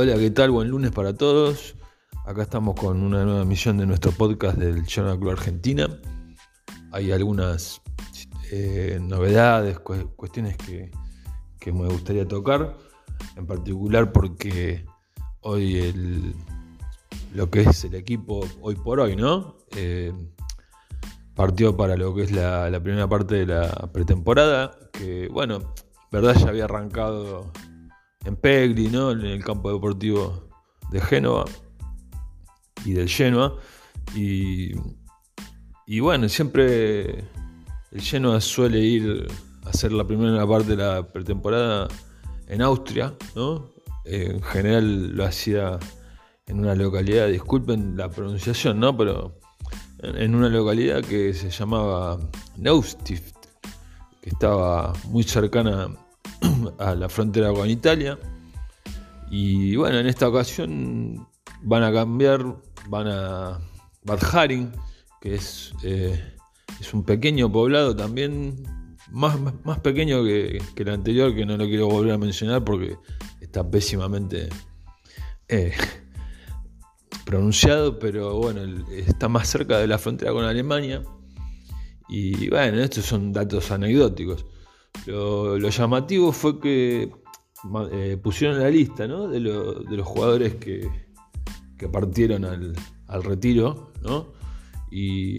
Hola, ¿qué tal? Buen lunes para todos. Acá estamos con una nueva emisión de nuestro podcast del Journal Club Argentina. Hay algunas eh, novedades, cuestiones que, me gustaría tocar, en particular porque hoy lo que es el equipo hoy por hoy, ¿no? Eh, partió para lo que es la, la primera parte de la pretemporada, que bueno, verdad ya había arrancado en Pegli, ¿no? en el campo deportivo de Génova y del Genoa. Y, y bueno, siempre el Genoa suele ir a hacer la primera parte de la pretemporada en Austria, ¿no? En general lo hacía en una localidad, disculpen la pronunciación, ¿no? Pero en una localidad que se llamaba Neustift, que estaba muy cercana a la frontera con Italia. Y bueno, en esta ocasión van a cambiar, van a Bad Haring, que es, eh, es un pequeño poblado también, más, más pequeño que, el anterior, que no lo quiero volver a mencionar porque está pésimamente eh, pronunciado, pero bueno, está más cerca de la frontera con Alemania. Y bueno, estos son datos anecdóticos. Lo, llamativo fue que eh, pusieron la lista de, los jugadores que, partieron al, retiro. Y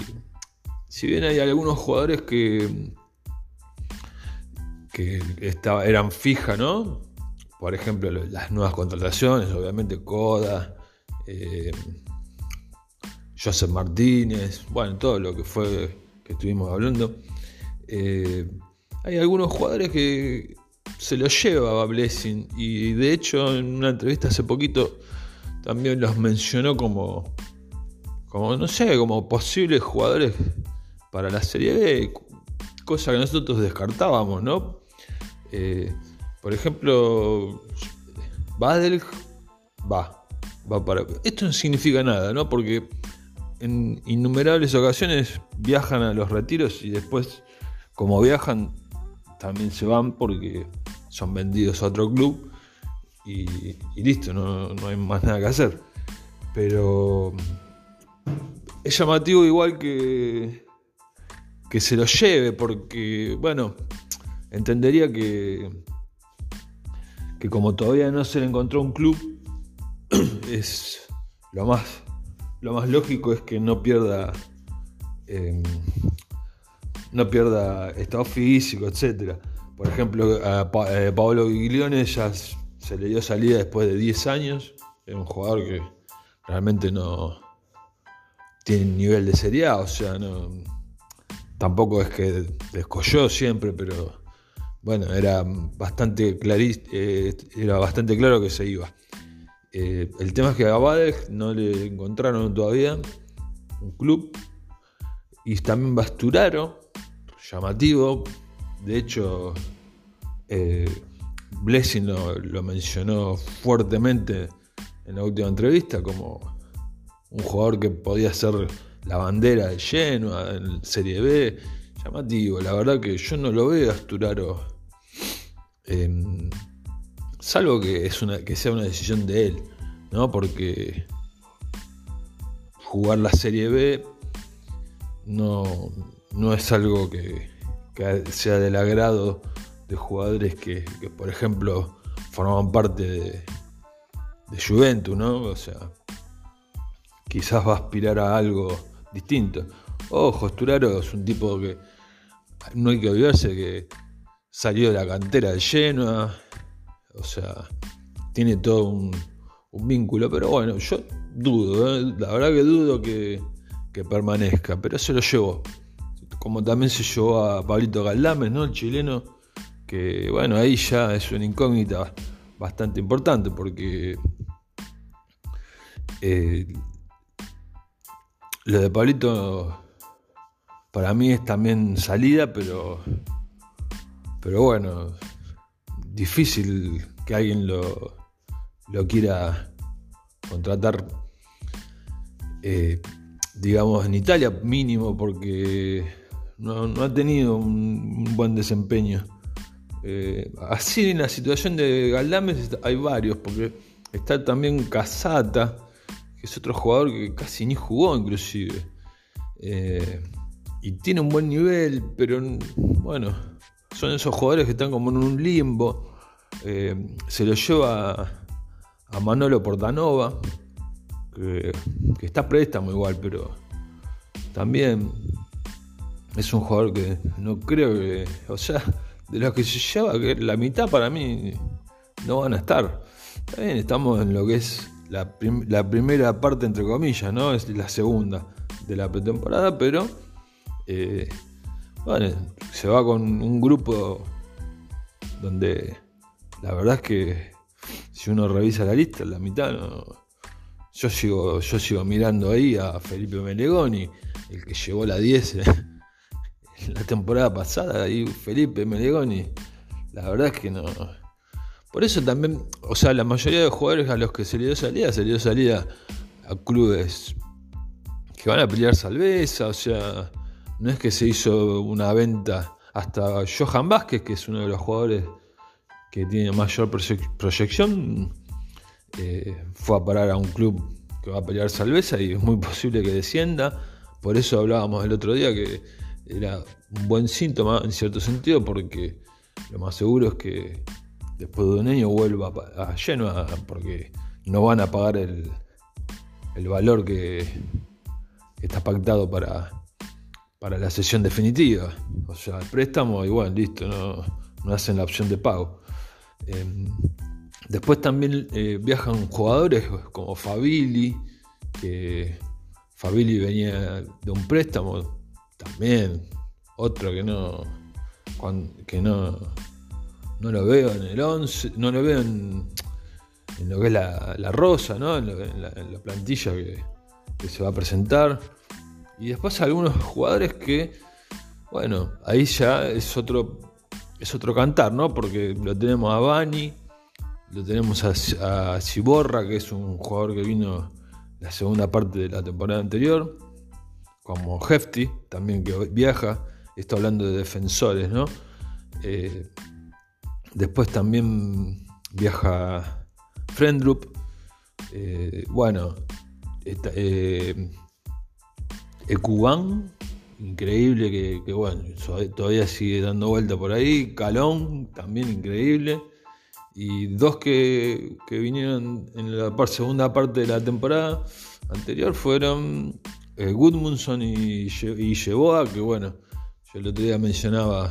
si bien hay algunos jugadores que, que eran fijas, ¿no? por ejemplo, las nuevas contrataciones, obviamente Coda, eh, Joseph Martínez, bueno, todo lo que fue que estuvimos hablando. Eh, hay algunos jugadores que se los lleva a Blessing y de hecho en una entrevista hace poquito también los mencionó como, como no sé, como posibles jugadores para la Serie B, cosa que nosotros descartábamos, ¿no? Eh, por ejemplo, Badel va, va para... Esto no significa nada, ¿no? Porque en innumerables ocasiones viajan a los retiros y después, como viajan, también se van porque son vendidos a otro club y, listo, no, hay más nada que hacer. Pero es llamativo igual que, que se lo lleve porque, bueno, entendería que, que como todavía no se le encontró un club, es lo más, lo más lógico es que no pierda em, no pierda estado físico, etc. Por ejemplo, a eh, Paolo Giglione ya se le dio salida después de 10 años. Es un jugador que realmente no tiene nivel de Serie o sea, no, tampoco es que descolló siempre, pero bueno, era bastante, eh, era bastante claro que se iba. Eh, el tema es que a Badek no le encontraron todavía un club. Y también Basturaro, llamativo. De hecho, eh, Blessing lo, mencionó fuertemente en la última entrevista como un jugador que podía ser la bandera de Genoa en Serie B. Llamativo, la verdad que yo no lo veo a Asturaro. Em, salvo que, es que sea una decisión de él, ¿no? Porque jugar la Serie B no, no es algo que, sea del agrado de jugadores que, por ejemplo, formaban parte de, Juventus, ¿no? O sea, quizás va a aspirar a algo distinto. Ojo, Sturaro es un tipo que no hay que olvidarse que salió de la cantera de Genoa, o sea, tiene todo un, vínculo, pero bueno, yo dudo, ¿eh? la verdad que dudo que, que permanezca, pero se lo llevó como también se llevó a Pablito Galdames, ¿no? El chileno, que bueno, ahí ya es una incógnita bastante importante porque eh, lo de Pablito para mí es también salida, pero, pero bueno, difícil que alguien lo, lo quiera contratar. Eh, digamos en Italia mínimo porque no, ha tenido un, buen desempeño. Eh, así en la situación de Galdames hay varios, porque está también Casata, que es otro jugador que casi ni jugó inclusive. Eh, y tiene un buen nivel, pero bueno, son esos jugadores que están como en un limbo. Eh, se lo lleva a Manolo Portanova, que, que está préstamo igual, pero también es un jugador que no creo que, o sea, de los que se lleva, que la mitad para mí no van a estar. También estamos en lo que es la, primera parte, entre comillas, ¿no? Es la segunda de la pretemporada, pero eh, bueno, se va con un grupo donde la verdad es que si uno revisa la lista, la mitad Yo sigo, yo sigo mirando ahí a Felipe Melegoni, el que llevó la 10 la temporada pasada, y Felipe Melegoni, la verdad es que no. Por eso también, o sea, la mayoría de jugadores a los que se le dio salida, se le dio salida a clubes que van a pelear salveza, o sea, no es que se hizo una venta hasta Johan Vázquez, que es uno de los jugadores que tiene mayor proyección, eh, fue a parar a un club que va a pelear salveza y es muy posible que descienda. Por eso hablábamos el otro día que era un buen síntoma en cierto sentido, porque lo más seguro es que después de un año vuelva a Genoa, porque no van a pagar el, el valor que está pactado para, para la sesión definitiva. O sea, el préstamo, igual, listo, no, no hacen la opción de pago. Em, después también eh, viajan jugadores como Fabili, que Fabili venía de un préstamo, también. Otro que no que no no lo veo en el 11 no lo veo en, lo que es la, rosa ¿no? en, la, plantilla que, se va a presentar. Y después algunos jugadores que bueno ahí ya es otro es otro cantar no porque lo tenemos a Bani lo tenemos a Ciborra que es un jugador que vino la segunda parte de la temporada anterior como Hefty, también que viaja, está hablando de defensores, ¿no? Eh, después también viaja Friendrup, eh, bueno, eh, Ekuban, increíble que, bueno, todavía sigue dando vuelta por ahí, Calón, también increíble, y dos que, vinieron en la segunda parte de la temporada anterior fueron eh, Goodmundson y, y Yeboah, que bueno, yo el otro día mencionaba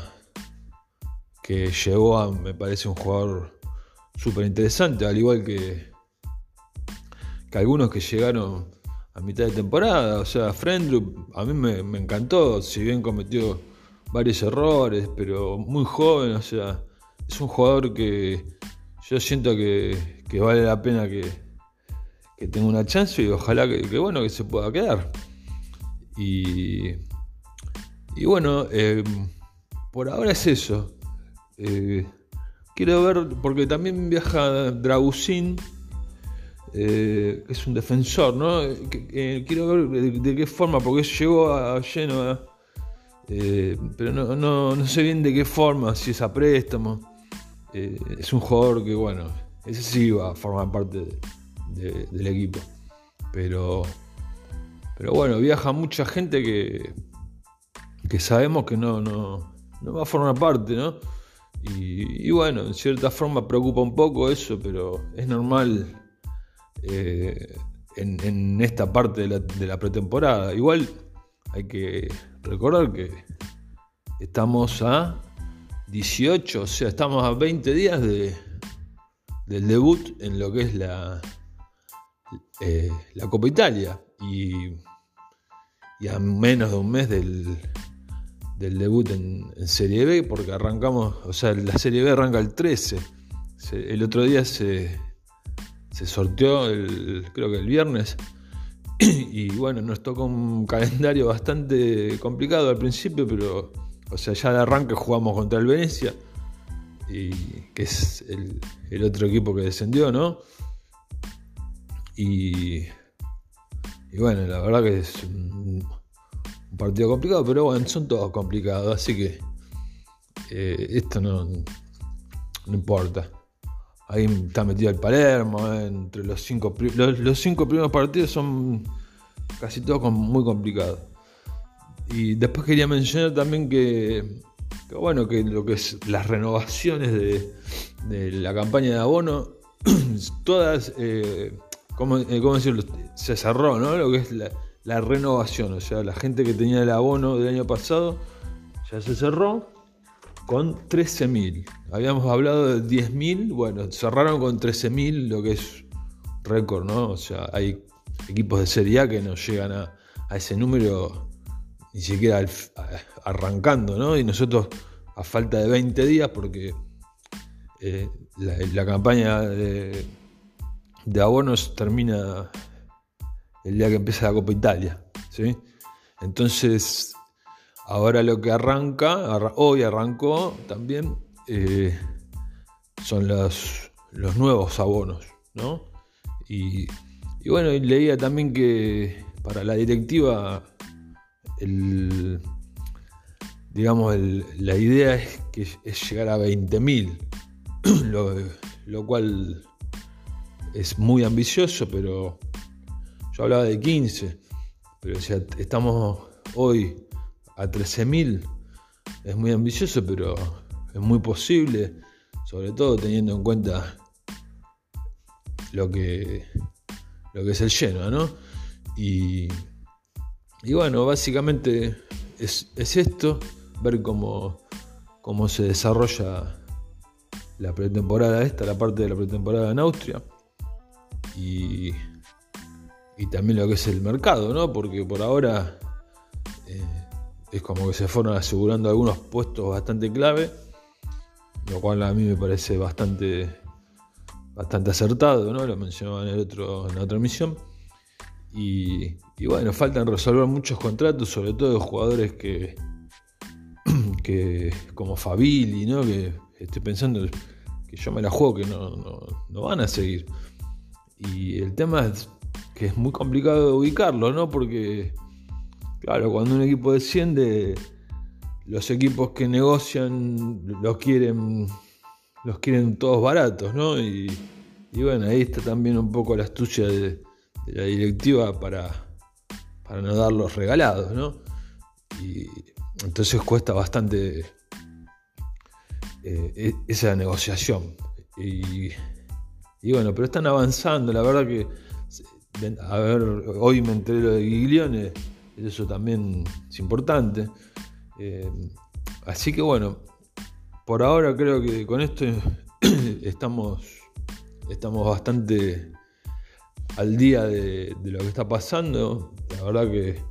que Yeboah me parece un jugador súper interesante, al igual que, que algunos que llegaron a mitad de temporada, o sea, Friendloop a mí me, encantó, si bien cometió varios errores, pero muy joven, o sea, es un jugador que yo siento que, vale la pena que, que tenga una chance y ojalá que, que, bueno que se pueda quedar. Y, y bueno, eh, por ahora es eso. Eh, quiero ver, porque también viaja Dragusin, eh, es un defensor, ¿no? quiero ver de, qué forma, porque llegó a Genoa, pero no, sé bien de qué forma, si es a préstamo. es un jugador que, bueno, ese sí va a formar parte del equipo. Pero pero bueno, viaja mucha gente que, que sabemos que no, no, va a formar parte, ¿no? Y, bueno, en cierta forma preocupa un poco eso, pero es normal eh, en, esta parte de la, de la, pretemporada. Igual hay que recordar que estamos a 18, o sea, estamos a 20 días de, del debut en lo que es la, eh, la Copa Italia. Y y a menos de un mes del, debut en, Serie B, porque arrancamos, o sea, la Serie B arranca el 13. el otro día se, se sorteó, el, creo que el viernes, y bueno, nos tocó un calendario bastante complicado al principio, pero, o sea, ya de arranque jugamos contra el Venecia, y, que es el, el otro equipo que descendió, ¿no? Y y bueno, la verdad que es un, partido complicado, pero bueno, son todos complicados, así que eh, esto no, no importa. Ahí está metido el Palermo, entre los cinco, los, cinco primeros partidos son casi todos muy complicados. Y después quería mencionar también que, bueno, que lo que es las renovaciones de, la campaña de abono, todas, eh, ¿cómo, eh, ¿cómo, decirlo? Se cerró, ¿no? Lo que es la, la renovación, o sea, la gente que tenía el abono del año pasado ya se cerró con 13.000. Habíamos hablado de 10.000, bueno, cerraron con 13.000, lo que es récord, ¿no? O sea, hay equipos de Serie A que no llegan a, ese número ni siquiera arrancando, ¿no? Y nosotros a falta de 20 días, porque eh, la, campaña de, de, abonos termina el día que empieza la Copa Italia, ¿sí? Entonces, Ahora lo que arranca, hoy arrancó también, eh, son los, nuevos abonos, ¿no? Y, bueno, leía también que para la directiva, digamos, la idea es, que, es llegar a 20.000, lo, lo cual es muy ambicioso, pero yo hablaba de 15, pero o estamos hoy a 13.000 es muy ambicioso, pero es muy posible, sobre todo teniendo en cuenta lo que, lo que es el lleno, ¿no? Y, y bueno, básicamente es, esto, ver cómo, cómo se desarrolla la pretemporada esta, la parte de la pretemporada en Austria. Y, y también lo que es el mercado, ¿no? Porque por ahora es como que se fueron asegurando algunos puestos bastante clave, lo cual a mí me parece bastante, bastante acertado, ¿no? lo mencionaba en, otro, en la otra emisión. Y, bueno, faltan resolver muchos contratos, sobre todo de jugadores que, que como Fabili, ¿no? que estoy pensando que yo me la juego, que no, no van a seguir. Y el tema es que es muy complicado de ubicarlo, ¿no? Porque Claro, cuando un equipo desciende, los equipos que negocian los quieren, los quieren todos baratos, ¿no? Y, bueno, ahí está también un poco la astucia de, la directiva para, para no darlos regalados, ¿no? Y entonces cuesta bastante eh, e, esa negociación. Y, y, bueno, pero están avanzando, la verdad que, a ver, hoy me enteré lo de Giglione eso también es importante. Eh, así que bueno, por ahora creo que con esto estamos, estamos bastante al día de, lo que está pasando. La verdad que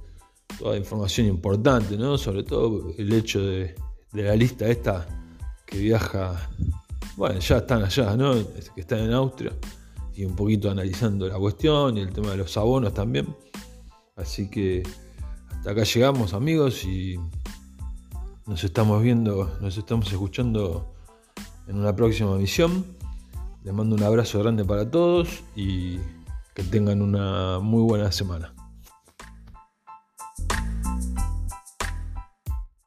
toda información importante, ¿no? Sobre todo el hecho de, la lista esta que viaja, bueno, ya están allá, ¿no? Que están en Austria y un poquito analizando la cuestión y el tema de los abonos también. Así que acá llegamos amigos y nos estamos viendo, nos estamos escuchando en una próxima misión. Les mando un abrazo grande para todos y que tengan una muy buena semana.